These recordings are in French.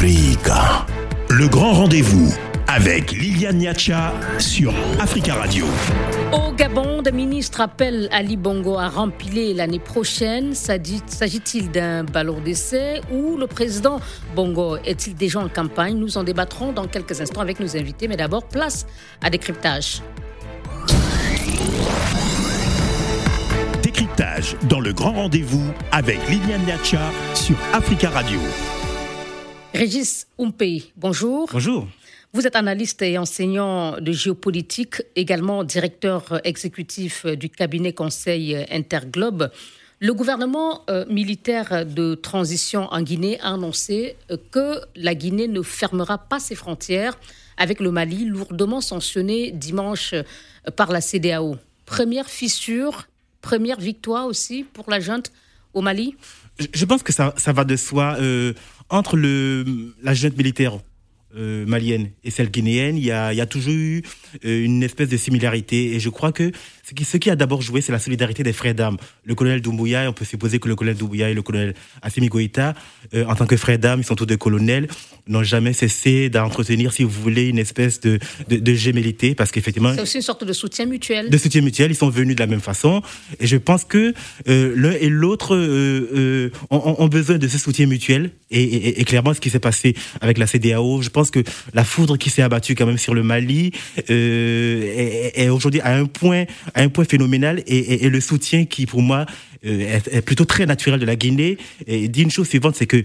Africa. Le grand rendez-vous avec Liliane Niacha sur Africa Radio. Au Gabon, le ministre appelle Ali Bongo à rempiler l'année prochaine. S'agit-il d'un ballon d'essai ou le président Bongo est-il déjà en campagne? Nous en débattrons dans quelques instants avec nos invités, mais d'abord, place à décryptage. Décryptage dans le grand rendez-vous avec Liliane Niacha sur Africa Radio. Régis Umpey, bonjour. Bonjour. Vous êtes analyste et enseignant de géopolitique, également directeur exécutif du cabinet conseil Interglobe. Le gouvernement euh, militaire de transition en Guinée a annoncé euh, que la Guinée ne fermera pas ses frontières avec le Mali, lourdement sanctionné dimanche euh, par la CDAO. Première fissure, première victoire aussi pour la junte au Mali? Je pense que ça, ça va de soi. Entre la junte militaire euh, malienne et celle guinéenne, il y a, y a toujours eu euh, une espèce de similarité. Et je crois que ce qui, ce qui a d'abord joué, c'est la solidarité des frères d'armes. Le colonel Doumbouya, on peut supposer que le colonel Doumbouya et le colonel Assimi Goïta, euh, en tant que frères d'armes, ils sont tous deux colonels, n'ont jamais cessé d'entretenir, si vous voulez, une espèce de, de, de gémellité, parce qu'effectivement... C'est aussi une sorte de soutien mutuel. De soutien mutuel, ils sont venus de la même façon. Et je pense que l'un et l'autre ont, ont, besoin de ce soutien mutuel. Et, et, et clairement, ce qui s'est passé avec la CDAO, je pense que la foudre qui s'est abattue quand même sur le Mali euh, est, aujourd'hui à un point, à un point phénoménal et, le soutien qui, pour moi, euh, est, plutôt très naturel de la Guinée. Et dit une chose suivante, c'est que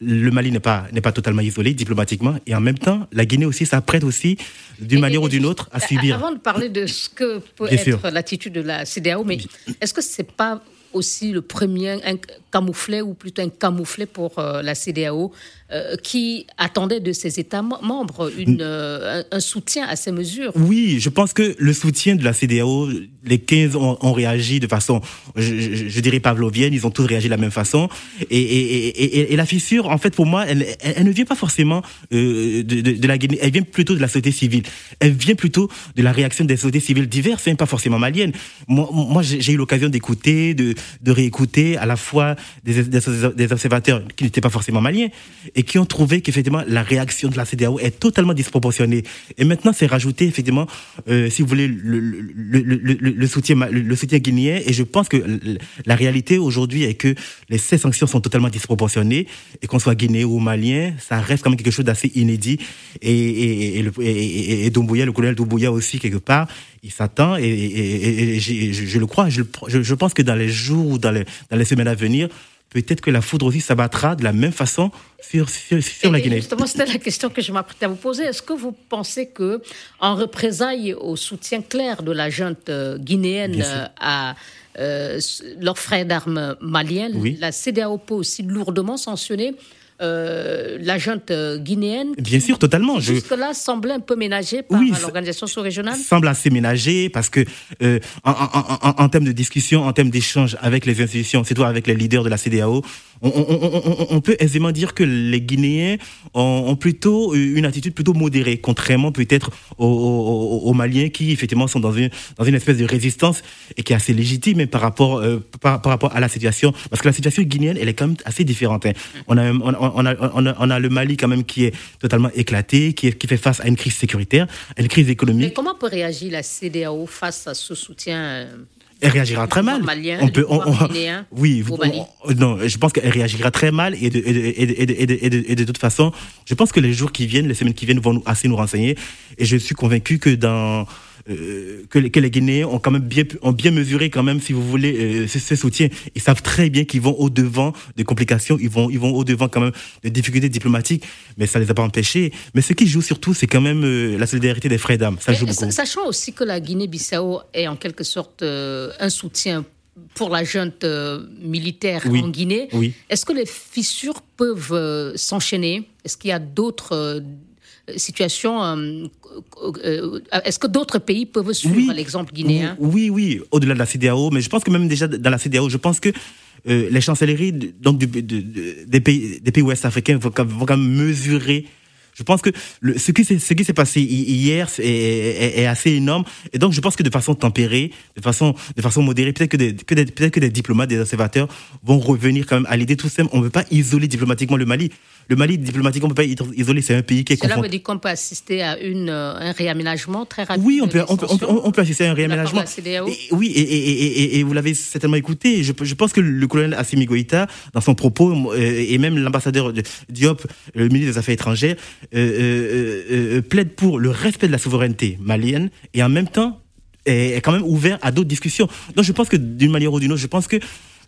le Mali n'est pas n'est pas totalement isolé diplomatiquement et en même temps la Guinée aussi s'apprête aussi d'une manière ou d'une autre à subir. Avant de parler de ce que peut être l'attitude de la CDAO, mais est-ce que c'est pas aussi le premier un camouflet ou plutôt un camouflet pour euh, la CDAO euh, qui attendait de ses États membres une, euh, un, soutien à ces mesures. Oui, je pense que le soutien de la CDAO, les 15 ont, ont réagi de façon, je, je, dirais pavlovienne, ils ont tous réagi de la même façon. Et, et, et, et, la fissure, en fait, pour moi, elle, elle, ne vient pas forcément de, de, de, la Guinée, elle vient plutôt de la société civile. Elle vient plutôt de la réaction des sociétés civiles diverses, hein, pas forcément maliennes. Moi, moi j'ai eu l'occasion d'écouter, de, de réécouter à la fois des, observateurs qui n'étaient pas forcément maliens et qui ont trouvé qu'effectivement la réaction de la CDAO est totalement disproportionnée. Et maintenant, c'est rajouté effectivement, euh, si vous voulez, le, le, le, le, soutien, le soutien guinéen. Et je pense que la réalité aujourd'hui est que les, ces sanctions sont totalement disproportionnées et qu'on soit guinéen ou malien, ça reste quand même quelque chose d'assez inédit. Et Doumbouya, le colonel Doumbouya aussi quelque part, il s'attend et, et, et je, je, le crois. Je, je, pense que dans les jours ou dans les, dans les semaines à venir, peut-être que la foudre aussi s'abattra de la même façon sur, sur, sur la Guinée. Justement, c'était la question que je m'apprêtais à vous poser. Est-ce que vous pensez que, en représailles au soutien clair de la junte euh, guinéenne euh, à euh, leurs frères d'armes maliens, la CDAO peut aussi lourdement sanctionner euh, la junte euh, guinéenne. Bien sûr, totalement. Jusque-là, semblait un peu ménagé par l'organisation sous-régionale. Semble assez ménagé parce que, euh, en, en, en, en, termes de discussion, en termes d'échange avec les institutions, c'est toi avec les leaders de la CDAO, on, on, on, peut aisément dire que les Guinéens ont, plutôt une attitude plutôt modérée, contrairement peut-être aux, aux, Maliens qui effectivement sont dans une, dans une espèce de résistance et qui est assez légitime par rapport, par, par, rapport à la situation. Parce que la situation guinéenne, elle est quand même assez différente. Hein. On, a, on, on, a, on, a, le Mali quand même qui est totalement éclaté, qui, qui fait face à une crise sécuritaire, à une crise économique. Mais comment peut réagir la CDAO face à ce soutien euh, elle réagira très mal. Malien, on peut, on, oui, non, je pense qu'elle réagira très mal et de, et, de, et de, toute façon, je pense que les jours qui viennent, les semaines qui viennent vont assez nous renseigner et je suis convaincu que dans euh, que, les, que, les Guinéens ont quand même bien, ont bien mesuré quand même, si vous voulez, euh, ce, soutien. Ils savent très bien qu'ils vont au devant des complications, ils vont, ils vont au devant quand même des difficultés diplomatiques, mais ça les a pas empêchés. Mais ce qui joue surtout, c'est quand même euh, la solidarité des frères d'âme. Ça joue beaucoup. Sachant aussi que la Guinée-Bissau est en quelque sorte un soutien pour la junte militaire en Guinée. Oui. Est-ce que les fissures peuvent s'enchaîner? Est-ce qu'il y a d'autres situation. Euh, euh, est-ce que d'autres pays peuvent suivre l'exemple guinéen? Oui, oui, au-delà de la CDAO, mais je pense que même déjà dans la CDAO, je pense que euh, les chancelleries donc, du, des, pays, des pays ouest africains vont, vont quand même mesurer Je pense que le, ce qui s'est ce qui s'est passé hier est, est, assez énorme et donc je pense que de façon tempérée, de façon de façon modérée, peut-être que des que des, peut-être que des diplomates, des observateurs vont revenir quand même à l'idée tout simple. On ne peut pas isoler diplomatiquement le Mali. Le Mali, diplomatiquement, on ne peut pas isoler. C'est un pays qui est Cela veut dire qu'on peut assister à une, euh, un réaménagement très rapide. Oui, on peut, on peut, on peut, assister à un réaménagement. oui, et, et, et, et, vous l'avez certainement écouté. Je, je, pense que le colonel Assimi Goïta, dans son propos, euh, et même l'ambassadeur Diop, le ministre des Affaires étrangères, plaide pour le respect de la souveraineté malienne et en même temps est quand même ouvert à d'autres discussions. Donc je pense que d'une manière ou d'une autre, je pense que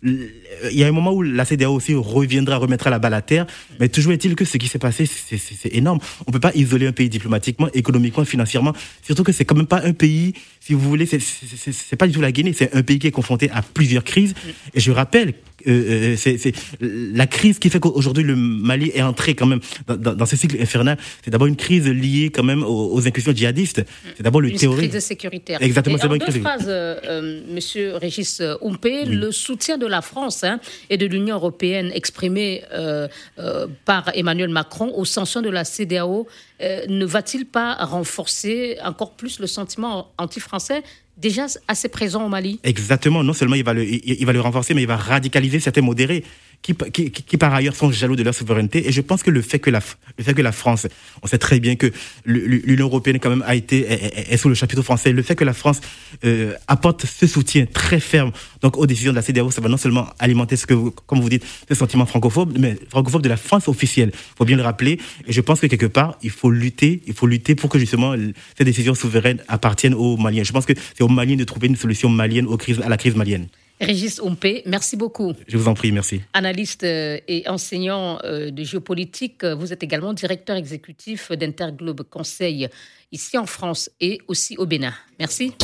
il y a un moment où la CDAO aussi reviendra, remettra la balle à terre. Mais toujours est-il que ce qui s'est passé, c'est énorme. On peut pas isoler un pays diplomatiquement, économiquement, financièrement. Surtout que c'est quand même pas un pays, si vous voulez, c'est pas du tout la Guinée. C'est un pays qui est confronté à plusieurs crises. Et je rappelle euh, euh, c'est la crise qui fait qu'aujourd'hui le Mali est entré quand même dans, dans, ce cycle infernal. C'est d'abord une crise liée quand même aux, aux incursions djihadistes. C'est d'abord le terrorisme. Une crise sécuritaire. Exactement. Et en deux phrases, euh, Monsieur Régis Oumpé, le soutien de la France hein, et de l'Union européenne exprimé euh, euh, par Emmanuel Macron aux sanctions de la CDAO euh, ne va-t-il pas renforcer encore plus le sentiment anti-français déjà assez présent au Mali Exactement. Non seulement il va le, il va le renforcer, mais il va radicaliser certains modérés qui, qui, qui, par ailleurs sont jaloux de leur souveraineté. Et je pense que le fait que la, le fait que la France, on sait très bien que l'Union européenne quand même a été est, sous le chapitre français. Le fait que la France euh, apporte ce soutien très ferme donc aux décisions de la CDAO, ça va non seulement alimenter ce que, vous, comme vous dites, ce sentiment francophobe, mais francophobe de la France officielle. Il faut bien le rappeler. Et je pense que quelque part, il faut lutter, il faut lutter pour que justement ces décisions souveraines appartiennent aux Maliens. Je pense que c'est aux Maliens de trouver une solution malienne aux crises, à la crise malienne. Régis Ompé, merci beaucoup. Je vous en prie, merci. Analyste euh, et enseignant euh, de géopolitique, vous êtes également directeur exécutif d'Interglobe Conseil ici en France et aussi au Bénin. Merci.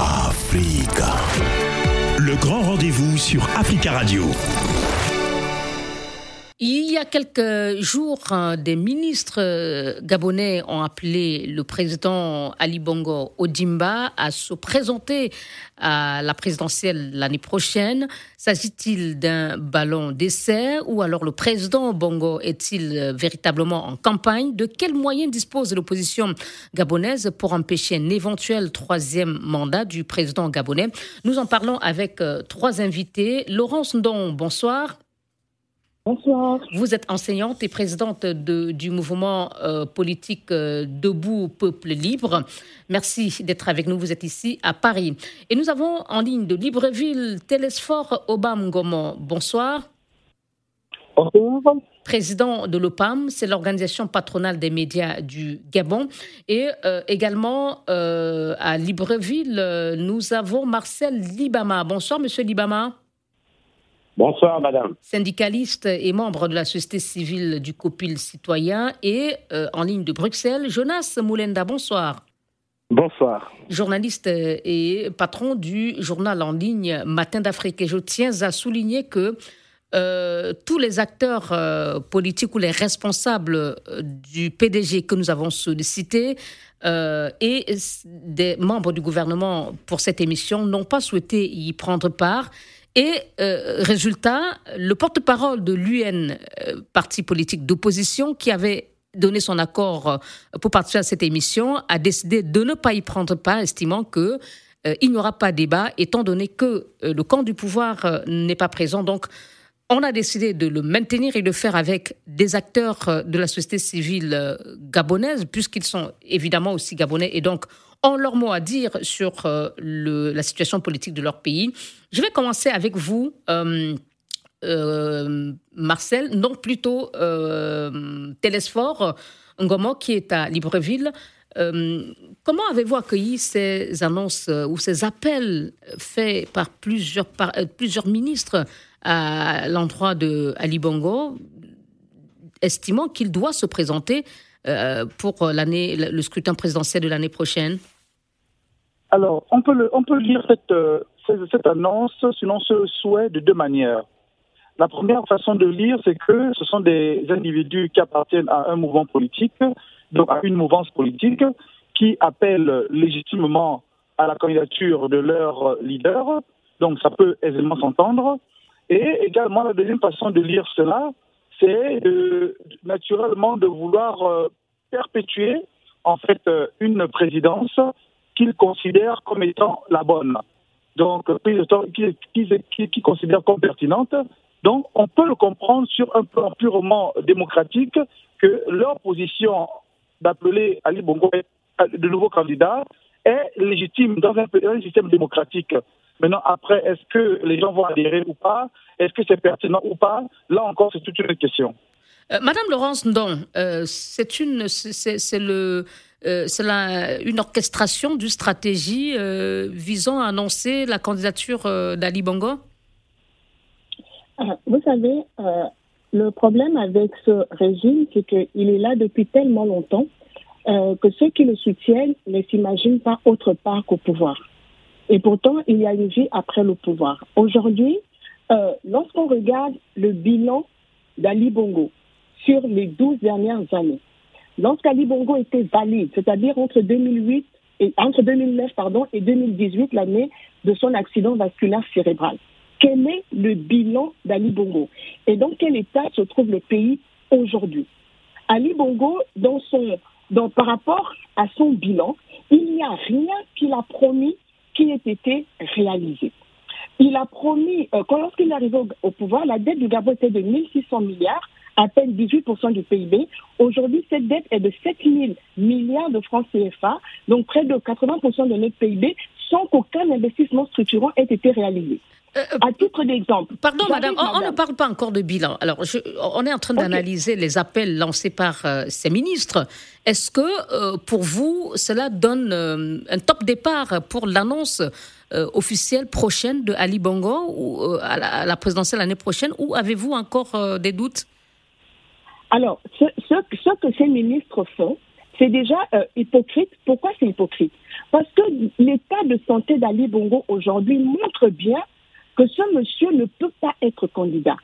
Africa. Le grand rendez-vous sur Africa Radio. Il y a quelques jours, des ministres euh, gabonais ont appelé le président Ali Bongo Odimba à se présenter à la présidentielle l'année prochaine. S'agit-il d'un ballon d'essai ou alors le président Bongo est-il euh, véritablement en campagne? De quels moyens dispose l'opposition gabonaise pour empêcher un éventuel troisième mandat du président gabonais? Nous en parlons avec euh, trois invités. Laurence Ndon, bonsoir. Bonsoir. Vous êtes enseignante et présidente de, du mouvement euh, politique euh, Debout Peuple Libre. Merci d'être avec nous. Vous êtes ici à Paris. Et nous avons en ligne de Libreville Télésphore Obam Gomo. Bonsoir. Bonsoir. Président de l'OPAM, c'est l'organisation patronale des médias du Gabon. Et euh, également à Libreville, nous avons Marcel Libama. Bonsoir, monsieur Libama. Bonsoir, madame. Syndicaliste et membre de la société civile du COPIL citoyen et euh, en ligne de Bruxelles, Jonas Moulenda, bonsoir. Bonsoir. Journaliste et patron du journal en ligne Matin d'Afrique. Et je tiens à souligner que euh, tous les acteurs euh, politiques ou les responsables du PDG que nous avons sollicités et des membres du gouvernement pour cette émission n'ont pas souhaité y prendre part. Et euh, résultat, le porte-parole de l'UN, euh, parti politique d'opposition, qui avait donné son accord euh, pour participer à cette émission, a décidé de ne pas y prendre part, estimant que il n'y aura pas débat, étant donné que le camp du pouvoir n'est pas présent. Donc, on a décidé de le maintenir et de le faire avec des acteurs de la société civile gabonaise, puisqu'ils sont évidemment aussi gabonais, et donc ont leur mot à dire sur euh, la situation politique de leur pays. Je vais commencer avec vous, euh, euh, Marcel, non plutôt Télésphore Ngomo, qui est à Libreville. comment avez-vous accueilli ces annonces ou ces appels faits par plusieurs, par, plusieurs ministres à l'endroit de Bongo, estimant qu'il doit se présenter pour le scrutin présidentiel de l'année prochaine? Alors, on peut, le, on peut lire cette, euh, cette annonce selon ce souhait de deux manières. La première façon de lire, c'est que ce sont des individus qui appartiennent à un mouvement politique, donc à une mouvance politique, qui appellent légitimement à la candidature de leur leader. Donc ça peut aisément s'entendre. Et également, la deuxième façon de lire cela, c'est naturellement de vouloir perpétuer en fait une présidence qu'il considère comme étant la bonne. Donc, qui, qui, qui considère comme pertinente. Donc, on peut le comprendre sur un plan purement démocratique que leur position d'appeler Ali Bongo de nouveau candidat est légitime dans un, système démocratique. Maintenant, après, est-ce que les gens vont adhérer ou pas? Est-ce que c'est pertinent ou pas? Là encore, c'est toute une question. Euh, Madame Laurence Ndon, euh, c'est une, c'est le, euh, une orchestration d'une stratégie visant à annoncer la candidature d'Ali Bongo? Vous savez, le problème avec ce régime, c'est qu'il est là depuis tellement longtemps que ceux qui le soutiennent ne s'imaginent pas autre part qu'au pouvoir. Et pourtant, il y a une vie après le pouvoir. Aujourd'hui, lorsqu'on regarde le bilan d'Ali Bongo sur les 12 dernières années, lorsqu'Ali Bongo était valide, c'est-à-dire entre 2008 et entre 2009 pardon, et 2018, l'année de son accident vasculaire cérébral, quel est le bilan d'Ali Bongo? Et dans quel état se trouve le pays aujourd'hui? Ali Bongo, dans son par rapport à son bilan, il n'y a rien qu'il a promis qui ait été réalisé. Il a promis, euh, quand lorsqu'il est arrivé au, pouvoir, la dette du Gabon était de 1600 milliards, à peine 18% du PIB. Aujourd'hui, cette dette est de 7000 milliards de francs CFA, donc près de 80% de notre PIB, sans qu'aucun investissement structurant ait été réalisé. Euh, euh, à titre d'exemple. Pardon, madame, on, ne parle pas encore de bilan. Alors, on est en train d'analyser les appels lancés par euh, ces ministres. Est-ce que, pour vous, cela donne un top départ pour l'annonce officielle prochaine de Ali Bongo ou, à la, présidentielle l'année prochaine, ou avez-vous encore des doutes? Alors, ce, ce, que ces ministres font, c'est déjà hypocrite. Pourquoi c'est hypocrite? Parce que l'état de santé d'Ali Bongo aujourd'hui montre bien que ce monsieur ne peut pas être candidat.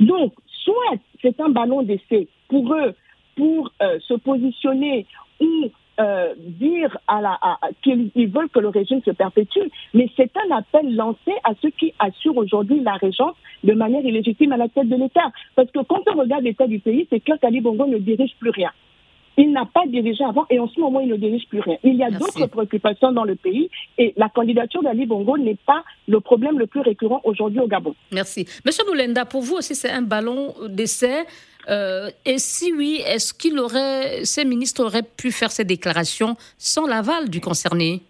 Donc, soit c'est un ballon d'essai pour eux, pour euh, se positionner ou euh, dire à la, qu'ils veulent que le régime se perpétue, mais c'est un appel lancé à ceux qui assurent aujourd'hui la régence de manière illégitime à la tête de l'État. Parce que quand on regarde l'état du pays, c'est clair qu'Ali Bongo ne dirige plus rien. Il n'a pas dirigé avant et en ce moment, il ne dirige plus rien. Il y a d'autres préoccupations dans le pays et la candidature d'Ali Bongo n'est pas le problème le plus récurrent aujourd'hui au Gabon. Merci. Monsieur Moulenda, pour vous aussi, c'est un ballon d'essai. Euh, et si oui, est-ce qu'il aurait, ces ministres auraient pu faire ces déclarations sans l'aval du concerné?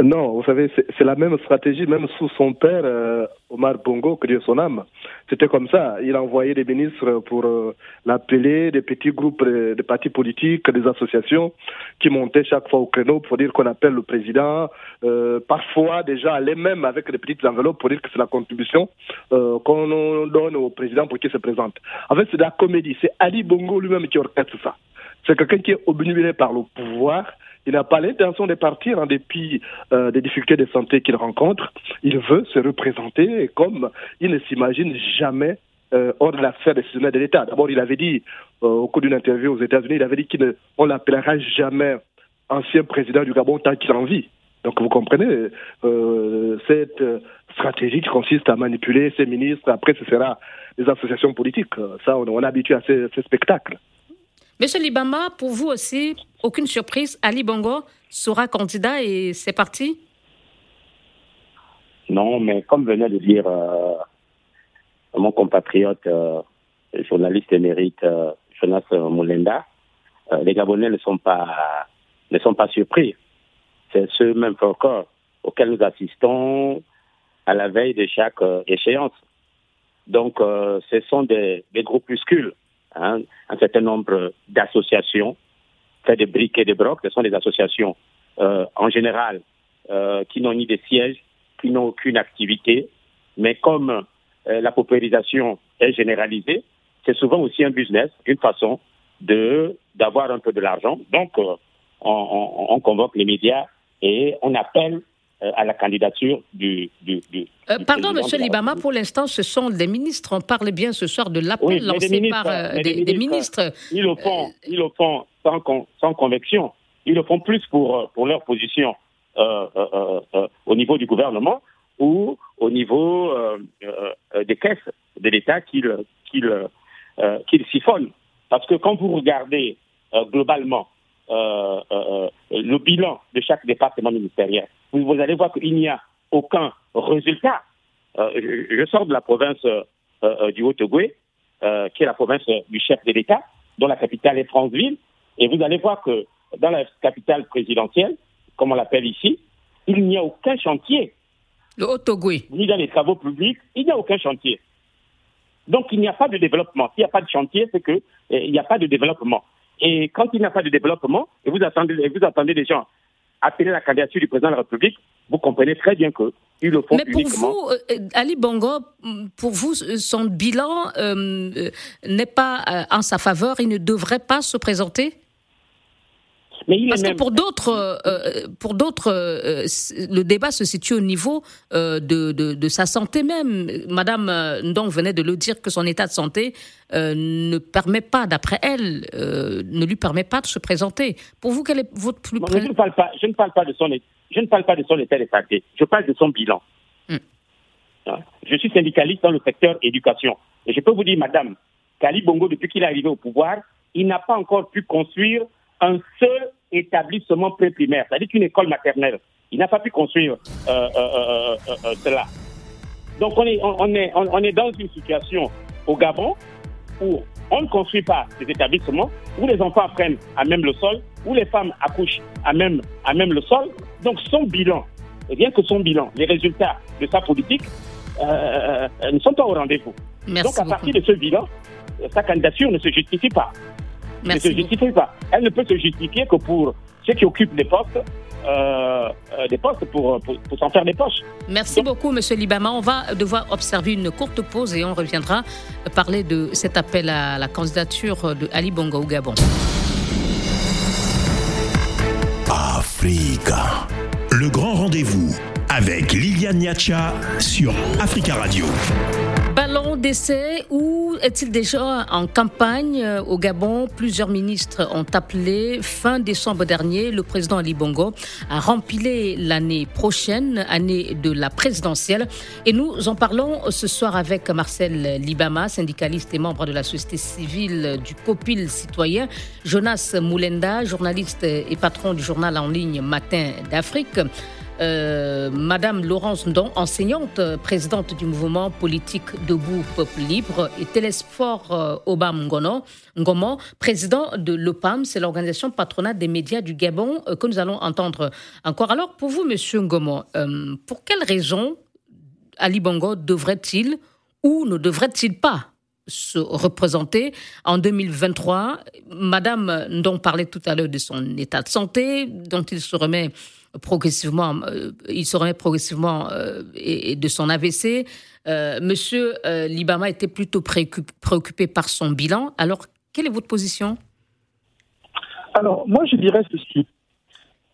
Non, vous savez, c'est la même stratégie, même sous son père, euh, Omar Bongo, que Dieu son âme. C'était comme ça. Il a envoyé des ministres pour euh, l'appeler, des petits groupes de, partis politiques, des associations qui montaient chaque fois au créneau pour dire qu'on appelle le président. Euh, parfois, déjà, aller même avec des petites enveloppes pour dire que c'est la contribution qu'on donne au président pour qu'il se présente. En fait, c'est de la comédie. C'est Ali Bongo lui-même qui orchestre ça. C'est quelqu'un qui est obnubilé par le pouvoir il n'a pas l'intention de partir en dépit euh, des difficultés de santé qu'il rencontre. Il veut se représenter comme il ne s'imagine jamais euh, hors de l'affaire décisionnelle de l'État. D'abord, il avait dit, euh, au cours d'une interview aux États-Unis, il avait dit qu'on l'appellera jamais ancien président du Gabon tant qu'il en vit. Donc vous comprenez, cette stratégie qui consiste à manipuler ses ministres, après ce sera des associations politiques. Ça, on, est habitué à ces spectacles. Monsieur Libama, pour vous aussi, aucune surprise, Ali Bongo sera candidat et c'est parti? Non, mais comme venait de dire euh, mon compatriote, euh, journaliste émérite euh, Jonas Moulenda, les Gabonais ne sont pas, ne sont pas surpris. C'est ce même encore auquel nous assistons à la veille de chaque échéance. Donc, ce sont des groupuscules Hein, un certain nombre d'associations, fait des briques et des brocs, ce sont des associations euh, en général euh, qui n'ont ni des sièges, qui n'ont aucune activité, mais comme euh, la paupérisation est généralisée, c'est souvent aussi un business, une façon de d'avoir un peu de l'argent. Donc, on, on, convoque les médias et on appelle euh, à la candidature du. du, euh, pardon, Monsieur Libama, pour l'instant, ce sont des ministres. On parle bien ce soir de l'appel lancé par euh, des, ministres. Ils le font, ils le font sans, sans conviction. Ils le font plus pour, pour leur position au niveau du gouvernement ou au niveau des caisses de l'État qu'ils qu'il siphonne. Parce que quand vous regardez globalement le bilan de chaque département ministériel, vous, allez voir qu'il n'y a aucun résultat. Je, sors de la province du Haut-Ogooué, qui est la province du chef de l'État, dont la capitale est Franceville, et vous allez voir que dans la capitale présidentielle, comme on l'appelle ici, il n'y a aucun chantier. Le Haut-Ogooué. Ni dans les travaux publics, il n'y a aucun chantier. Donc il n'y a pas de développement. S'il n'y a pas de chantier, c'est qu'il eh, n'y a pas de développement. Et quand il n'y a pas de développement, et vous attendez, vous attendez des gens appeler la candidature du président de la République, vous comprenez très bien que le font Mais pour vous, euh, Ali Bongo, pour vous, son bilan euh, euh, n'est pas en sa faveur. Il ne devrait pas se présenter? Parce que pour d'autres, euh, euh, pour d'autres, euh, le débat se situe au niveau de, de, sa santé même. Madame Ndong venait de le dire que son état de santé ne permet pas, d'après elle, ne lui permet pas de se présenter. Pour vous, quel est votre plus près je ne parle pas, je ne parle pas de son, je ne parle pas de son état de santé. Je parle de son bilan. Hmm. Hein? Je suis syndicaliste dans le secteur éducation et je peux vous dire, Madame, Kali Bongo, depuis qu'il est arrivé au pouvoir, il n'a pas encore pu construire un seul établissement pré-primaire, c'est-à-dire qu'une école maternelle. Il n'a pas pu construire euh, euh, euh, cela. Donc on est, on, est, on est dans une situation au Gabon où on ne construit pas des établissements, où les enfants apprennent à même le sol, où les femmes accouchent à même, à même le sol. Donc son bilan, et bien que son bilan, les résultats de sa politique ne sont pas au rendez-vous. Donc à partir de ce bilan, sa candidature ne se justifie pas ne se justifie pas. Elle ne peut se justifier que pour ceux qui occupent des postes. Euh, euh, des postes pour, pour, s'en faire des poches. Merci beaucoup, Monsieur Libama. On va devoir observer une courte pause et on reviendra parler de cet appel à la candidature de Ali Bongo au Gabon. Africa. Le grand rendez-vous avec Liliane Niacha sur Africa Radio. Ballon d'essai ou est-il déjà en campagne euh, au Gabon? Plusieurs ministres ont appelé fin décembre dernier le président Ali Bongo à remplir l'année prochaine, année de la présidentielle. Et nous en parlons ce soir avec Marcel Libama, syndicaliste et membre de la société civile du COPIL citoyen, Jonas Moulenda, journaliste et patron du journal en ligne Matin d'Afrique. Euh, Madame Laurence Ndon, enseignante, euh, présidente du mouvement politique Debout Peuple Libre, et Télésphore euh, Obam Ngomo, président de l'OPAM, c'est l'organisation patronale des médias du Gabon que nous allons entendre encore. Alors, pour vous, Monsieur Ngomo, pour quelles raisons Ali Bongo devrait-il ou ne devrait-il pas se représenter en 2023 Madame Ndon parlait tout à l'heure de son état de santé, dont il se remet progressivement, euh, il se remet progressivement euh, de son AVC. Euh, monsieur Libama était plutôt préoccupé, par son bilan. Alors, quelle est votre position? Alors, moi, je dirais ceci.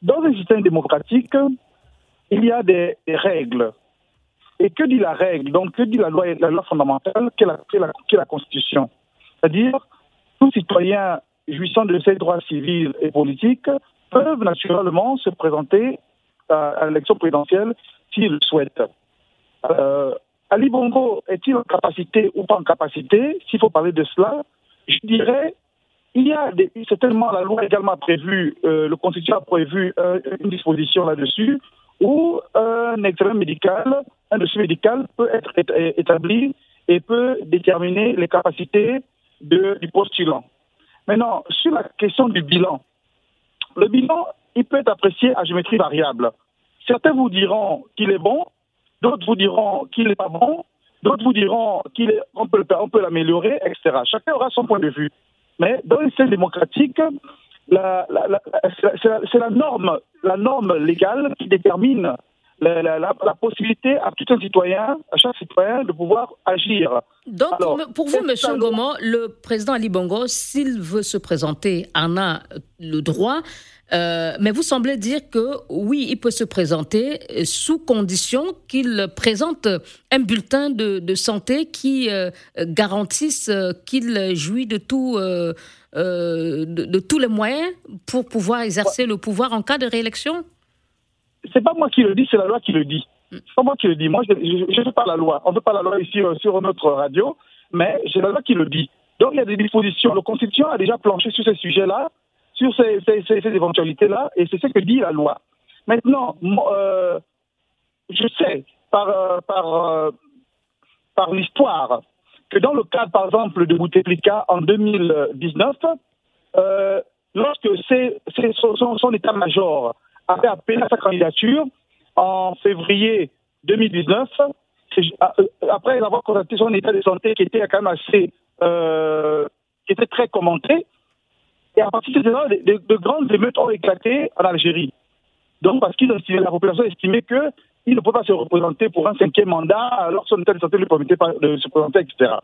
Dans un système démocratique, il y a des, règles. Et que dit la règle? Donc, que dit la loi, fondamentale, qui est la, la Constitution? C'est-à-dire, tout citoyen jouissant de ses droits civils et politiques peuvent naturellement se présenter à, l'élection présidentielle s'ils le souhaitent. Euh, Ali Bongo est-il en capacité ou pas en capacité? S'il faut parler de cela, je dirais il y a certainement la loi également prévu, euh, le Constitution a prévu euh, une disposition là-dessus où un examen médical, un dossier médical peut être établi et peut déterminer les capacités du postulant. Maintenant, sur la question du bilan, le bilan, il peut être apprécié à géométrie variable. Certains vous diront qu'il est bon, d'autres vous diront qu'il n'est pas bon, d'autres vous diront qu'on peut, peut l'améliorer, etc. Chacun aura son point de vue. Mais dans le système démocratique, c'est la norme, la norme légale qui détermine la, possibilité à tout un citoyen, à chaque citoyen, de pouvoir agir. Donc, pour, vous, M. Ngomo, le président Ali Bongo, s'il veut se présenter, en a le droit. Euh, mais vous semblez dire que oui, il peut se présenter sous condition qu'il présente un bulletin de, santé qui euh, garantisse qu'il jouit de, tout, euh, de, tous les moyens pour pouvoir exercer le pouvoir en cas de réélection? C'est pas moi qui le dis, c'est la loi qui le dit. C'est pas moi qui le dis. Moi, je ne fais pas la loi. On ne fait pas la loi ici euh, sur notre radio, mais c'est la loi qui le dit. Donc il y a des dispositions. La Constitution a déjà planché sur ces sujets-là, sur ces, éventualités-là, et c'est ce que dit la loi. Maintenant, euh, je sais par, par, par l'histoire que dans le cadre, par exemple, de Bouteflika en 2019, euh, lorsque son, état-major avait appelé à sa candidature en février 2019, euh, après avoir constaté son état de santé qui était quand même assez, euh, qui était très commenté, et à partir de là, de, grandes émeutes ont éclaté en Algérie. Donc, parce que la population estimait que il ne peut pas se représenter pour un cinquième mandat alors son état de santé ne lui permettait pas de se présenter, etc.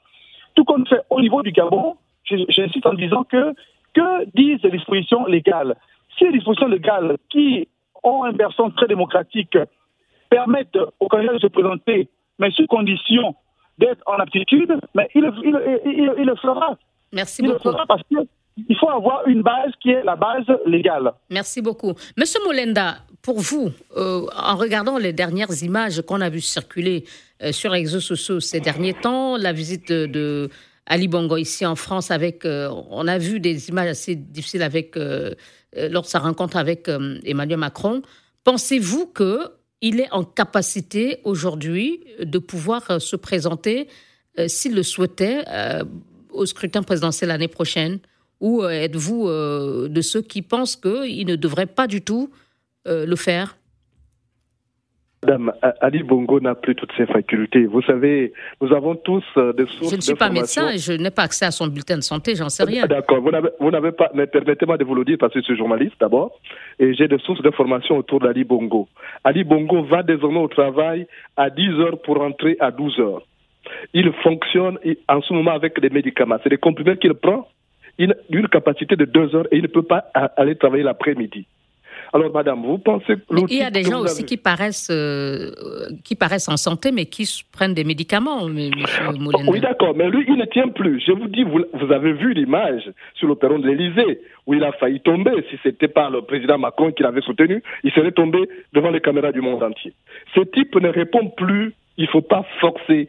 Tout comme fait au niveau du Gabon, j'insiste en disant que que disent les dispositions légales Si les dispositions légales qui ont un versant très démocratique permettent aux candidats de se présenter, mais sous condition d'être en aptitude, mais il, le fera. Merci beaucoup. Il le fera parce qu'il faut avoir une base qui est la base légale. Merci beaucoup. Monsieur Molenda, pour vous, euh, en regardant les dernières images qu'on a vues circuler euh, sur les réseaux sociaux ces derniers temps, la visite de, Ali Bongo ici en France, avec, euh, on a vu des images assez difficiles avec, lors de sa rencontre avec Emmanuel Macron. Pensez-vous qu'il est en capacité aujourd'hui de pouvoir se présenter, s'il le souhaitait, au scrutin présidentiel l'année prochaine? Ou êtes-vous de ceux qui pensent qu'il ne devrait pas du tout euh, le faire? Madame Ali Bongo n'a plus toutes ses facultés. Vous savez, nous avons tous euh, des sources. Je ne suis pas médecin et je n'ai pas accès à son bulletin de santé, j'en sais rien. D'accord, vous n'avez pas. Mais permettez-moi de vous le dire parce que je suis journaliste d'abord et j'ai des sources d'informations autour d'Ali Bongo. Ali Bongo va désormais au travail à 10 heures pour rentrer à 12 heures. Il fonctionne en ce moment avec des médicaments. C'est des comprimés qu'il prend. Il a une capacité de 2 heures et il ne peut pas aller travailler l'après-midi. Alors, madame, vous pensez que. il y a des gens aussi qui paraissent, euh, qui paraissent en santé, mais qui prennent des médicaments, M. Oui, d'accord, mais lui, il ne tient plus. Je vous dis, vous, vous avez vu l'image sur le perron de l'Élysée, où il a failli tomber. Si ce n'était pas le président Macron qui l'avait soutenu, il serait tombé devant les caméras du monde entier. Ce type ne répond plus. Il ne faut pas forcer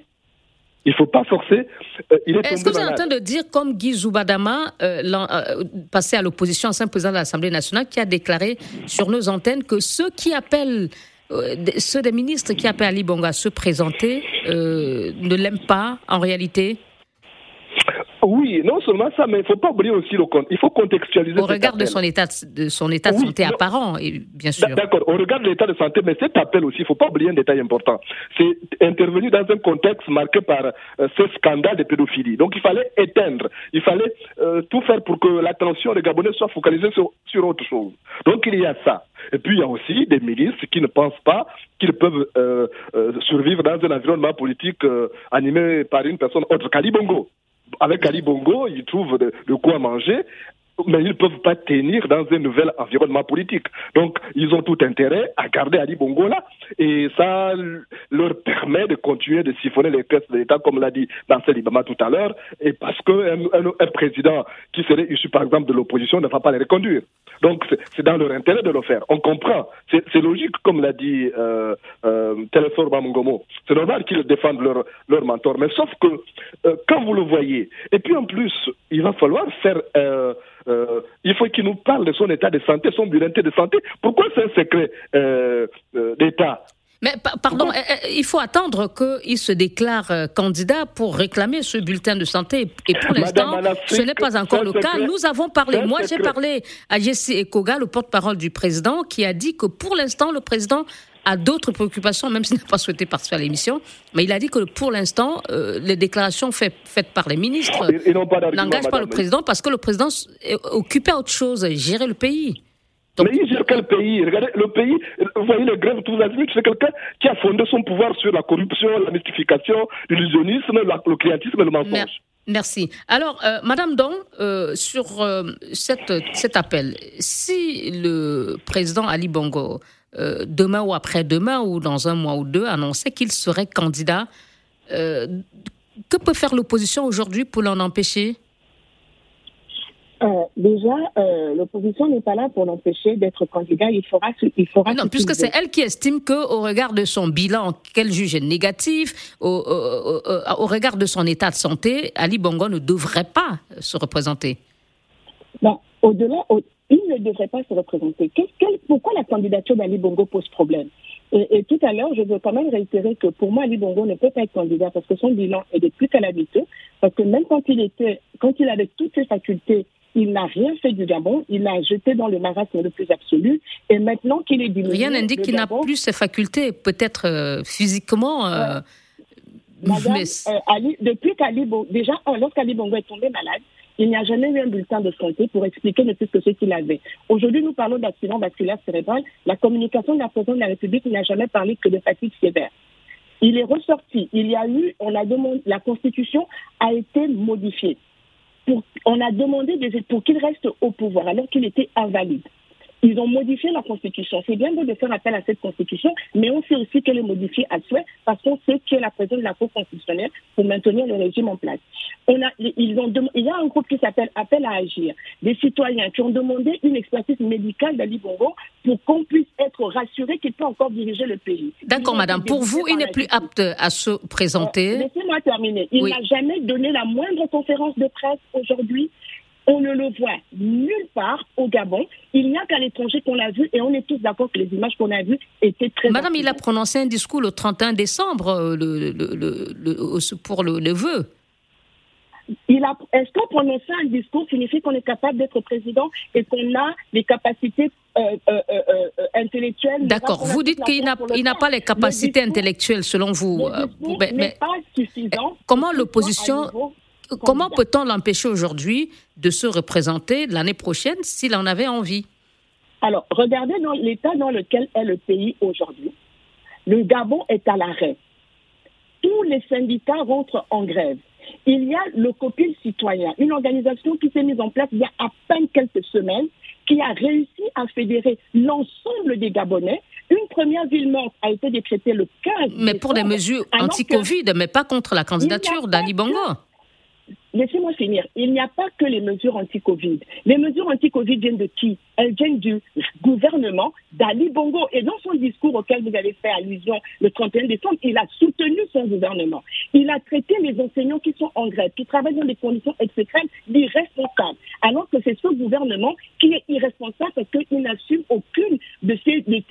il ne faut pas forcer. Euh, Est-ce que vous êtes en train de dire, comme Guy Zoubadama, euh, euh, passé à l'opposition, ancien président de l'Assemblée nationale, qui a déclaré sur nos antennes que ceux qui appellent, ceux des ministres qui appellent Ali Bonga à se présenter, ne l'aiment pas en réalité? Oui, non seulement ça, mais il ne faut pas oublier aussi le compte. Il faut contextualiser. Au regard de son état de, son état de santé apparent, et bien sûr. D'accord, au regard de l'état de santé, mais cet appel aussi, il ne faut pas oublier un détail important. C'est intervenu dans un contexte marqué par euh, ce scandale de pédophilie. Donc il fallait éteindre, il fallait euh, tout faire pour que l'attention des Gabonais soit focalisée sur, sur, autre chose. Donc il y a ça. Et puis il y a aussi des ministres qui ne pensent pas qu'ils peuvent euh, survivre dans un environnement politique animé par une personne autre qu'Ali Bongo avec Ali Bongo, ils trouvent de, quoi manger mais ils ne peuvent pas tenir dans un nouvel environnement politique. Donc, ils ont tout intérêt à garder Ali Bongo là, et ça leur permet de continuer de siphonner les caisses de l'État, comme l'a dit Marcel Ibama tout à l'heure, et parce qu'un un, président qui serait issu, par exemple, de l'opposition ne va pas les reconduire. Donc, c'est dans leur intérêt de le faire. On comprend. C'est logique, comme l'a dit euh, euh, C'est normal qu'ils défendent leur, leur mentor. Mais sauf que, euh, quand vous le voyez, et puis en plus, il va falloir faire... Euh, euh, il faut qu'il nous parle de son état de santé, son bulletin de santé. Pourquoi c'est un secret euh, euh, d'État? Mais pardon, il faut attendre qu'il se déclare candidat pour réclamer ce bulletin de santé. Et pour l'instant, ce n'est pas encore le cas. Nous avons parlé, moi j'ai parlé à Jesse Ekoga, le porte-parole du président, qui a dit que pour l'instant, le président a d'autres préoccupations, même s'il n'a pas souhaité participer à l'émission. Mais il a dit que pour l'instant, euh, les déclarations faites par les ministres n'engagent pas le président parce que le président est occupé à autre chose, gérer le pays. Mais il gère quel pays? Regardez, le pays, vous voyez les grèves tous azimuts, c'est quelqu'un qui a fondé son pouvoir sur la corruption, la mystification, l'illusionnisme, le clientisme et le mensonge. Merci. Alors, euh, Madame Don, euh, sur cette, cet appel, si le président Ali Bongo euh, demain ou après-demain ou dans un mois ou deux annonçait qu'il serait candidat. Euh, que peut faire l'opposition aujourd'hui pour l'en empêcher? Euh, déjà, euh, l'opposition n'est pas là pour l'empêcher d'être candidat. Il fera, il fera. Non, puisque c'est elle qui estime que, au regard de son bilan, qu'elle juge négatif, au, au, regard de son état de santé, Ali Bongo ne devrait pas se représenter. Non, au-delà, il ne devrait pas se représenter. la candidature d'Ali Bongo pose problème et, tout à l'heure, je veux quand même réitérer que pour moi, Ali Bongo ne peut pas être candidat parce que son bilan est de plus calamiteux. Parce que même quand il était, quand il avait toutes ses facultés, il n'a rien fait du Gabon, il l'a jeté dans le marasme le plus absolu. Et maintenant qu'il est diminué. Rien n'indique qu'il n'a plus ses facultés, peut-être euh, physiquement. Euh, Madame, euh, Ali, depuis qu'Ali Bongo, déjà, lorsqu'Ali Bongo est tombé malade, il n'y a jamais eu un bulletin de santé pour expliquer ne plus que ce qu'il avait. Aujourd'hui, nous parlons d'accident vasculaire cérébral. La communication de la présidente de la République n'a jamais parlé que de fatigue sévère. Il est ressorti. Il y a eu, on a demandé, la Constitution a été modifiée. on a demandé pour qu'il reste au pouvoir alors qu'il était invalide. Ils ont modifié la Constitution. C'est bien de faire appel à cette Constitution, mais on sait aussi qu'elle est modifiée à souhait parce qu'on sait qu'elle la présence de la Cour constitutionnelle pour maintenir le régime en place. On a, ils ont, il y a un groupe qui s'appelle Appel à agir, des citoyens qui ont demandé une expertise médicale d'Ali Bongo pour qu'on puisse être rassuré qu'il peut encore diriger le pays. D'accord, madame. Pour vous, il n'est plus apte à se présenter. Euh, laissez-moi terminer. Il n'a jamais donné la moindre conférence de presse aujourd'hui. On ne le voit nulle part au Gabon. Il n'y a qu'à l'étranger qu'on l'a vu et on est tous d'accord que les images qu'on a vues étaient très. Madame, il a prononcé un discours le 31 décembre euh, le, le, pour le, vœu. Est-ce qu'on prononcer un discours signifie qu'on est capable d'être président et qu'on a les capacités euh, euh, intellectuelles D'accord. Vous dites qu'il n'a pas les capacités intellectuelles selon vous. mais, mais pas suffisant. Comment l'opposition Comment peut-on l'empêcher aujourd'hui de se représenter l'année prochaine s'il en avait envie? Alors, regardez dans l'état dans lequel est le pays aujourd'hui. Le Gabon est à l'arrêt. Tous les syndicats rentrent en grève. Il y a le Copil citoyen, une organisation qui s'est mise en place il y a à peine quelques semaines, qui a réussi à fédérer l'ensemble des Gabonais. Une première ville morte a été décrétée le 15 Mais pour des mesures anti-Covid, mais pas contre la candidature d'Ali Bongo. Laissez-moi finir. Il n'y a pas que les mesures anti-Covid. Les mesures anti-Covid viennent de qui? Elles viennent du gouvernement d'Ali Bongo. Et dans son discours auquel vous avez fait allusion le 31 décembre, il a soutenu son gouvernement. Il a traité les enseignants qui sont en grève, qui travaillent dans des conditions extrêmes, d'irresponsables. Alors que c'est ce gouvernement qui est irresponsable parce qu'il n'assume aucune de ses, de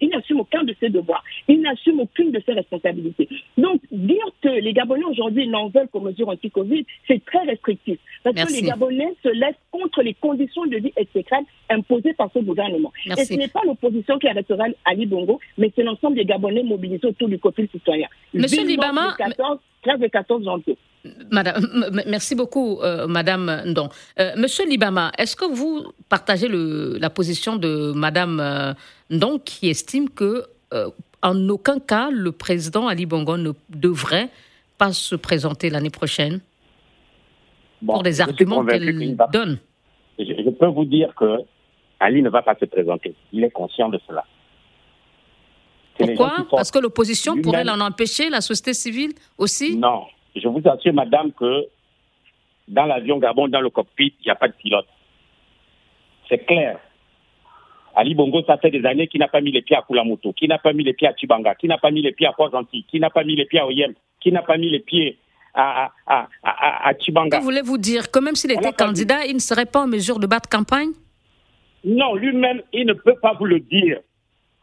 il n'assume aucun de ses devoirs. Il n'assume aucune de ses responsabilités. Donc, dire que les Gabonais aujourd'hui n'en veulent qu'aux mesures anti-Covid, c'est très restrictif. Parce que les Gabonais se laissent contre les conditions de vie exécrable imposées par ce gouvernement. Et ce n'est pas l'opposition qui arrêtera Ali Bongo, mais c'est l'ensemble des Gabonais mobilisés autour du côté citoyen. Monsieur Libama. 13 et 14 janvier. Madame, merci beaucoup, euh, Madame Ndon. Euh, Monsieur Libama, est-ce que vous partagez le, la position de Madame euh, Ndon qui estime que en aucun cas le président Ali Bongo ne devrait pas se présenter l'année prochaine? Pour des arguments qu'elle donne. Je, peux vous dire que Ali ne va pas se présenter. Il est conscient de cela. Pourquoi Parce que l'opposition pourrait l'en empêcher, la société civile aussi? Non. Je vous assure, madame, que dans l'avion Gabon, dans le cockpit, il n'y a pas de pilote. C'est clair. Ali Bongo, ça fait des années qu'il n'a pas mis les pieds à Kulamoto, qui n'a pas mis les pieds à Chibanga, qui n'a pas mis les pieds à Port-Gentil, qui n'a pas mis les pieds à Oyem, qui n'a pas mis les pieds à, à, à, Chibanga. Que voulez-vous dire Que même s'il était candidat, il ne serait pas en mesure de battre campagne Non, lui-même, il ne peut pas vous le dire.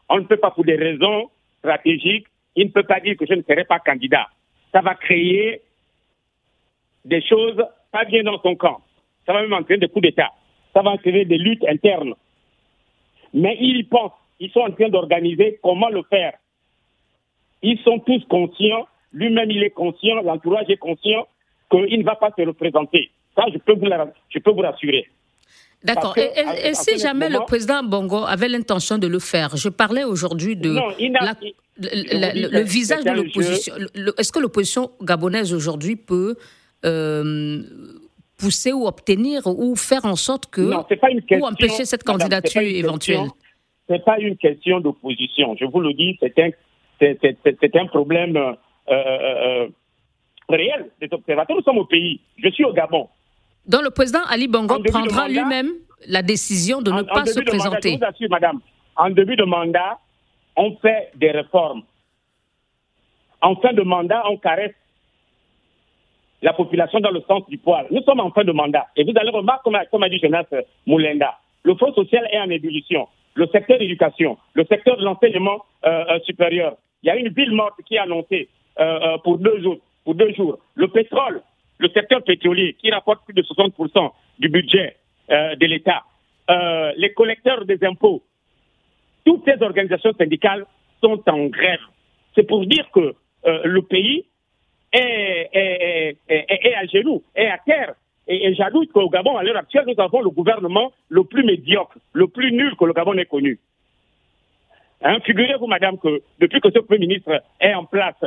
On ne peut pas, pour des raisons stratégiques, il ne peut pas dire que je ne serai pas candidat. Ça va créer des choses pas bien dans son camp. Ça va même entraîner des coups d'État. Ça va entraîner des luttes internes. Mais ils y pensent. Ils sont en train d'organiser comment le faire. Ils sont tous conscients lui-même, il est conscient, l'entourage est conscient qu'il ne va pas se représenter. Ça, je peux vous, je peux vous rassurer. D'accord. Et, si jamais le président Bongo avait l'intention de le faire, je parlais aujourd'hui de le, visage de l'opposition. Est-ce que l'opposition gabonaise aujourd'hui peut euh, pousser ou obtenir ou faire en sorte que non, pas une question, ou empêcher cette candidature éventuelle Ce n'est pas une question d'opposition. Je vous le dis, c'est un, un problème euh, euh, euh, réel des observateurs. Nous sommes au pays. Je suis au Gabon. Donc le président Ali Bongo prendra lui-même la décision de ne pas se présenter. je vous assure, madame, en début de mandat, on fait des réformes. En fin de mandat, on caresse la population dans le sens du poil. Nous sommes en fin de mandat. Et vous allez remarquer, comme a, dit Jonas Moulenda, le Fonds social est en ébullition. Le secteur d'éducation, le secteur de l'enseignement euh, euh, supérieur. Il y a une ville morte qui est annoncée euh, pour, deux jours, pour deux jours. Le pétrole, le secteur pétrolier qui rapporte plus de 60% du budget de l'État. les collecteurs des impôts. Toutes ces organisations syndicales sont en grève. C'est pour dire que le pays est, est, à genoux, est à terre. Et, et j'ajoute qu'au Gabon, à l'heure actuelle, nous avons le gouvernement le plus médiocre, le plus nul que le Gabon ait connu. Hein, Figurez-vous, madame, que depuis que ce Premier ministre est en place,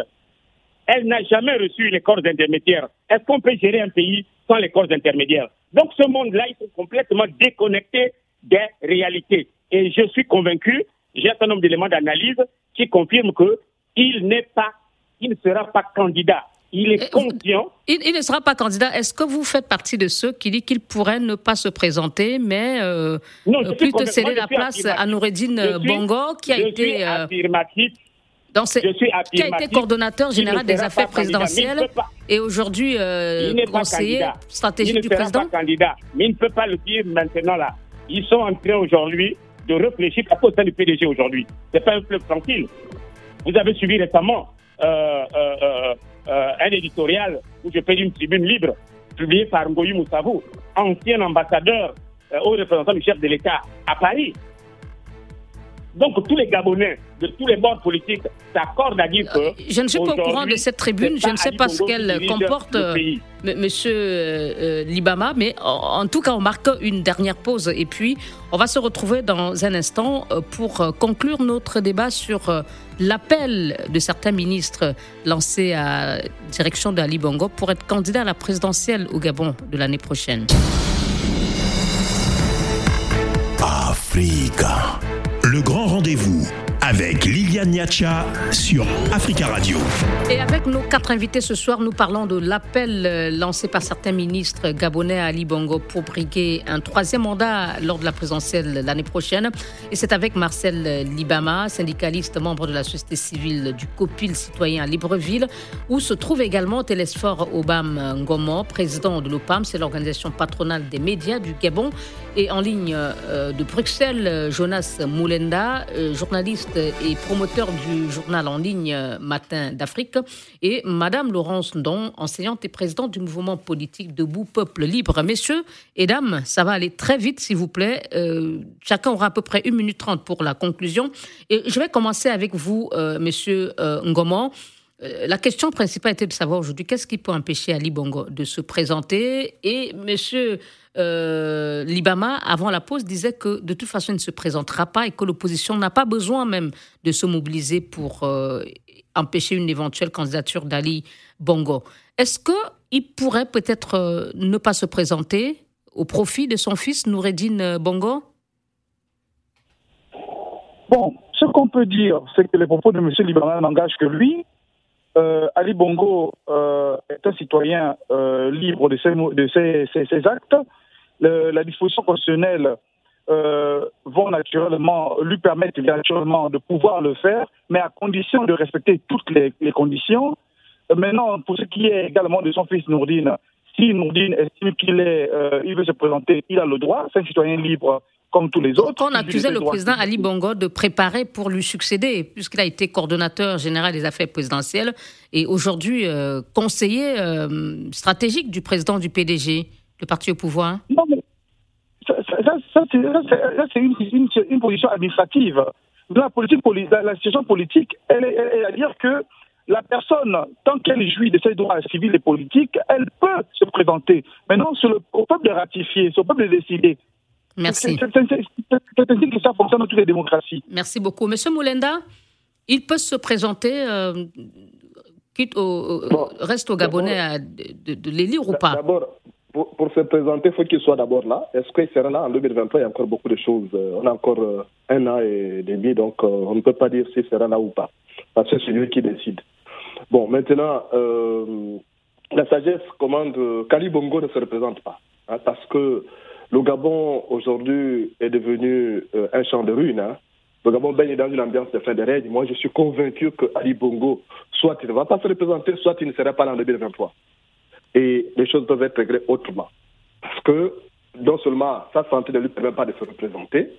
elle n'a jamais reçu les corps intermédiaires. Est-ce qu'on peut gérer un pays sans les corps intermédiaires? Donc ce monde-là, il est complètement déconnecté des réalités. Et je suis convaincu, j'ai un certain nombre d'éléments d'analyse qui confirment qu'il n'est pas, il ne sera pas candidat il est conscient. Il, ne sera pas candidat. Est-ce que vous faites partie de ceux qui disent qu'il pourrait ne pas se présenter, mais euh, euh plutôt céder la place à Noureddin Bongo, qui a été. Euh, affirmatif. Dans qui a été coordonnateur général des affaires présidentielles et aujourd'hui euh, conseiller stratégique du président. Pas candidat, mais il ne peut pas le dire maintenant là. Ils sont en train aujourd'hui de réfléchir à sein du PDG aujourd'hui. C'est pas un club tranquille. Vous avez suivi récemment euh, euh, euh, un éditorial où je fais une tribune libre, publié par Ngoyi Moussavou, ancien ambassadeur au représentant du chef de l'État à Paris. Donc tous les Gabonais de tous les bords politiques s'accordent à dire que... Je ne suis pas au courant de cette tribune, je ne sais pas ce qu'elle comporte, Monsieur Libama, mais en, tout cas on marque une dernière pause et puis on va se retrouver dans un instant pour conclure notre débat sur l'appel de certains ministres lancé à direction d'Ali Bongo pour être candidat à la présidentielle au Gabon de l'année prochaine. Africa, le grand rendez-vous avec Liliane Niacha sur Africa Radio. Et avec nos quatre invités ce soir, nous parlons de l'appel euh, lancé par certains ministres gabonais à Ali Bongo pour briguer un troisième mandat lors de la présidentielle l'année prochaine. Et c'est avec Marcel Libama, syndicaliste, membre de la société civile du COPIL citoyen à Libreville, où se trouve également Télésphore Obam Ngomo, président de l'OPAM, c'est l'organisation patronale des médias du Gabon. Et en ligne euh, de Bruxelles, Jonas Moulenda, euh, journaliste et promoteur du journal en ligne Matin d'Afrique, et Madame Laurence Don, enseignante et présidente du mouvement politique Debout Peuple Libre. Messieurs et dames, ça va aller très vite, s'il vous plaît. Euh, chacun aura à peu près une minute trente pour la conclusion. Et je vais commencer avec vous, euh, Monsieur euh, Ngomo. La question principale était de savoir aujourd'hui qu'est-ce qui peut empêcher Ali Bongo de se présenter? Et Monsieur euh, Libama, avant la pause, disait que de toute façon, il ne se présentera pas et que l'opposition n'a pas besoin même de se mobiliser pour euh, empêcher une éventuelle candidature d'Ali Bongo. Est-ce qu'il pourrait peut-être euh, ne pas se présenter au profit de son fils Noureddin Bongo? Bon, ce qu'on peut dire, c'est que les propos de M. Libama n'engagent que lui. Ali Bongo est un citoyen libre de ses actes la disposition constitutionnelle euh, vont naturellement lui permettre naturellement de pouvoir le faire, mais à condition de respecter toutes les, conditions. Euh, maintenant, pour ce qui est également de son fils Nourdine, si Nourdine estime qu'il est, euh, il veut se présenter, il a le droit, c'est un citoyen libre comme tous les autres. On accusait le président Ali Bongo de préparer pour lui succéder, puisqu'il a été coordonnateur général des affaires présidentielles et aujourd'hui conseiller stratégique du président du PDG le parti au pouvoir Non, mais ça, c'est une, une, position administrative. La, politique, la, situation politique, elle est, à dire que la personne, tant qu'elle jouit de ses droits civils et politiques, elle peut se présenter. Maintenant, c'est au peuple de ratifier, c'est au peuple de décider. Merci. C'est ainsi que ça fonctionne dans toutes les démocraties. Merci beaucoup. Monsieur Moulenda, il peut se présenter, euh, quitte au, reste au Gabonais de, de l'élire ou pas? D'abord, pour, se présenter, il faut qu'il soit d'abord là. Est-ce qu'il sera là? En 2023 Il y a encore beaucoup de choses. Euh, on a encore euh, un an et demi, donc on ne peut pas dire s'il sera là ou pas. Parce que c'est lui qui décide. Bon, maintenant, la sagesse commande Kali Bongo ne se représente pas. hein, parce que le Gabon aujourd'hui est devenu euh, un champ de ruines. Hein. Le Gabon baigne dans une ambiance de fin de règne. Moi, je suis convaincu que Ali Bongo, soit il ne va pas se représenter, soit il ne sera pas là en 2023. Et les choses peuvent être réglées autrement. Parce que non seulement sa santé ne lui permet pas de se représenter,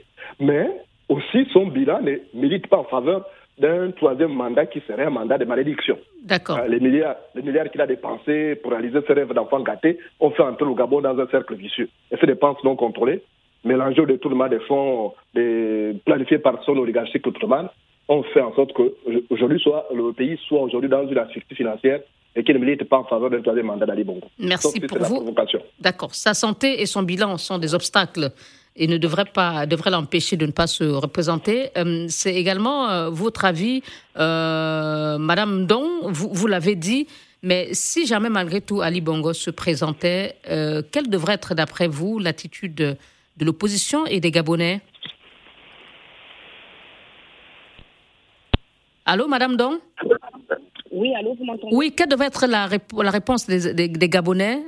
mais aussi son bilan ne milite pas en faveur d'un troisième mandat qui serait un mandat de malédiction. D'accord. Euh, les milliards, les milliards qu'il a dépensés pour réaliser ses rêves d'enfant gâté ont fait entrer le Gabon dans un cercle vicieux. Et ces dépenses non contrôlées, mélangées au détournement des fonds des, planifiés par son oligarchie Outremane, ont fait en sorte que aujourd'hui soit le pays soit aujourd'hui dans une asphyxie financière et qu'il ne milite pas en faveur d'un troisième mandat d'Ali Bongo. Merci pour vous. D'accord. Sa santé et son bilan sont des obstacles et ne devrait pas devrait l'empêcher de ne pas se représenter. Euh, c'est également euh, votre avis, euh, Madame Don, vous, vous l'avez dit, mais si jamais malgré tout Ali Bongo se présentait, quelle devrait être d'après vous l'attitude de, l'opposition et des Gabonais? Allô, Madame Don Oui, allô, vous m'entendez? Oui, quelle devrait être la, la réponse des, des, des Gabonais?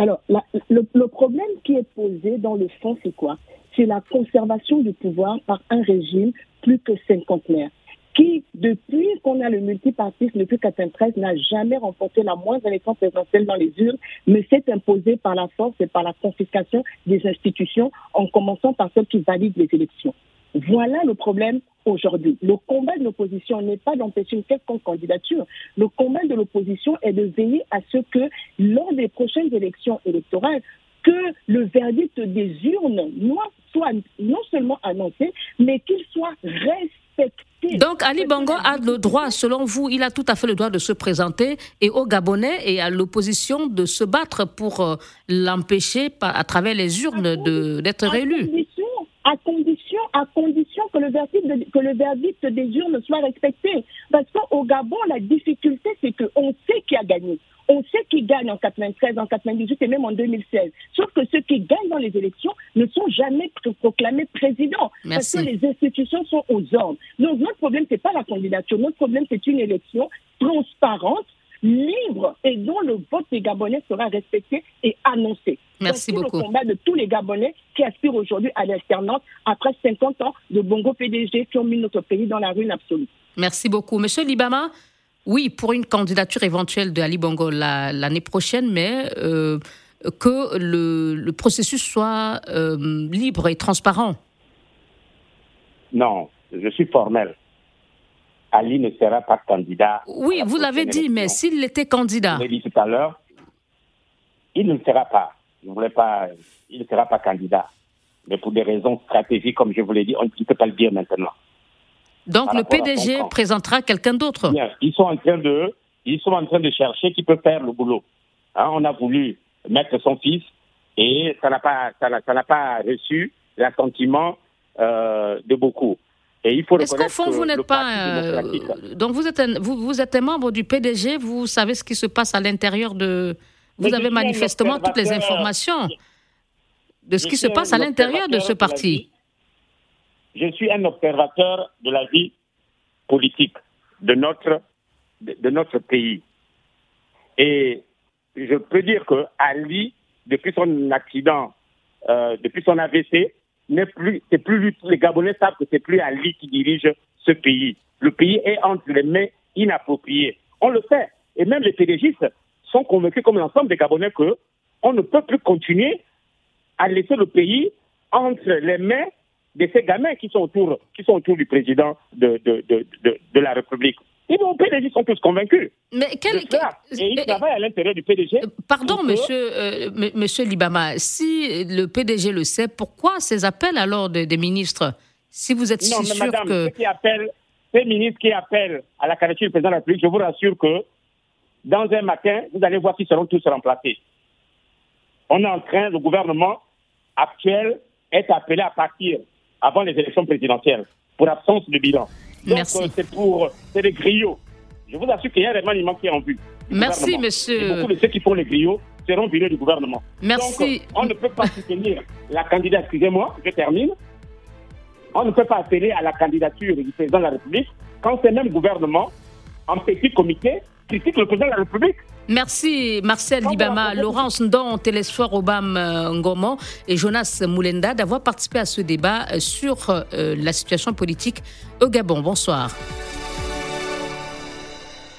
Alors, le, problème qui est posé dans le fond, c'est quoi? C'est la conservation du pouvoir par un régime plus que cinquantenaire, qui, depuis qu'on a le multipartisme depuis 1993, n'a jamais remporté la moindre élection présidentielle dans les urnes, mais s'est imposé par la force et par la confiscation des institutions, en commençant par celles qui valident les élections. Voilà le problème aujourd'hui. Le combat de l'opposition n'est pas d'empêcher une quelconque candidature. Le combat de l'opposition est de veiller à ce que, lors des prochaines élections électorales, que le verdict des urnes soit non seulement annoncé, mais qu'il soit respecté. Donc Ali Bongo a le droit, selon vous, il a tout à fait le droit de se présenter et aux Gabonais et à l'opposition de se battre pour euh, l'empêcher à travers les urnes d'être réélu à condition que le verdict, que le verdict des urnes soit respecté. Parce qu'au Gabon, la difficulté, c'est qu'on sait qui a gagné. On sait qui gagne en 93, en 98 et même en 2016. Sauf que ceux qui gagnent dans les élections ne sont jamais proclamés présidents. Parce que les institutions sont aux ordres. Donc notre problème, c'est pas la candidature. Notre problème, c'est une élection transparente libre et dont le vote des Gabonais sera respecté et annoncé. Merci beaucoup. le combat de tous les Gabonais qui aspirent aujourd'hui à l'alternance après 50 ans de Bongo PDG qui ont mis notre pays dans la ruine absolue. Merci beaucoup. Monsieur Libama, oui, pour une candidature éventuelle de Ali Bongo l'année prochaine, mais euh, que le, processus soit euh, libre et transparent. Non, je suis formel. Ali ne sera pas candidat. Oui, vous l'avez dit, mais s'il était candidat. Je l'ai dit tout à l'heure, il ne sera pas. Je voulais pas, il ne sera pas candidat. Mais pour des raisons stratégiques, comme je vous l'ai dit, on ne peut pas le dire maintenant. Donc le PDG présentera quelqu'un d'autre. Ils sont en train de, ils sont en train de chercher qui peut faire le boulot. Hein, on a voulu mettre son fils et ça n'a pas, ça n'a pas reçu l'assentiment euh, de beaucoup. Est-ce qu'au fond, vous n'êtes pas. Euh, donc, vous êtes, un, vous, vous, êtes un membre du PDG, vous savez ce qui se passe à l'intérieur de. Vous avez manifestement toutes les informations de ce qui se passe à l'intérieur de ce parti. je suis un observateur de la vie politique de notre, de, notre pays. Et je peux dire que Ali, depuis son accident, euh, depuis son AVC, n'est plus, c'est plus les Gabonais savent que c'est plus Ali qui dirige ce pays. Le pays est entre les mains inappropriées. On le sait. Et même les pédégistes sont convaincus, comme l'ensemble des Gabonais, que on ne peut plus continuer à laisser le pays entre les mains de ces gamins qui sont autour, qui sont autour du président de, de, de, de la République. Et les PDG sont tous convaincus. Mais quel, et ils travaillent à l'intérieur du PDG. Euh, pardon, monsieur, euh, monsieur Libama, si le PDG le sait, pourquoi ces appels alors des, ministres? Si vous êtes non, si mais madame, Ceux qui appellent, ces ministres qui appellent à la candidature du président de la République, je vous rassure que dans un matin, vous allez voir qu'ils seront tous remplacés. On est en train, le gouvernement actuel est appelé à partir avant les élections présidentielles pour absence de bilan. Donc, euh, c'est pour. C'est les griots. Je vous assure qu'il y a un remaniement qui est en vue. Merci, monsieur. Et beaucoup de ceux qui font les griots seront virés du gouvernement. Merci. Donc, on ne peut pas soutenir la candidature. Excusez-moi, je termine. On ne peut pas appeler à la candidature du président de la République quand c'est même gouvernement, en petit comité, critique le président de la République. Merci Marcel Libama, Laurence Ndon, Télésphore Obam euh, Ngomo et Jonas Moulenda d'avoir participé à ce débat euh, sur la situation politique au Gabon. Bonsoir.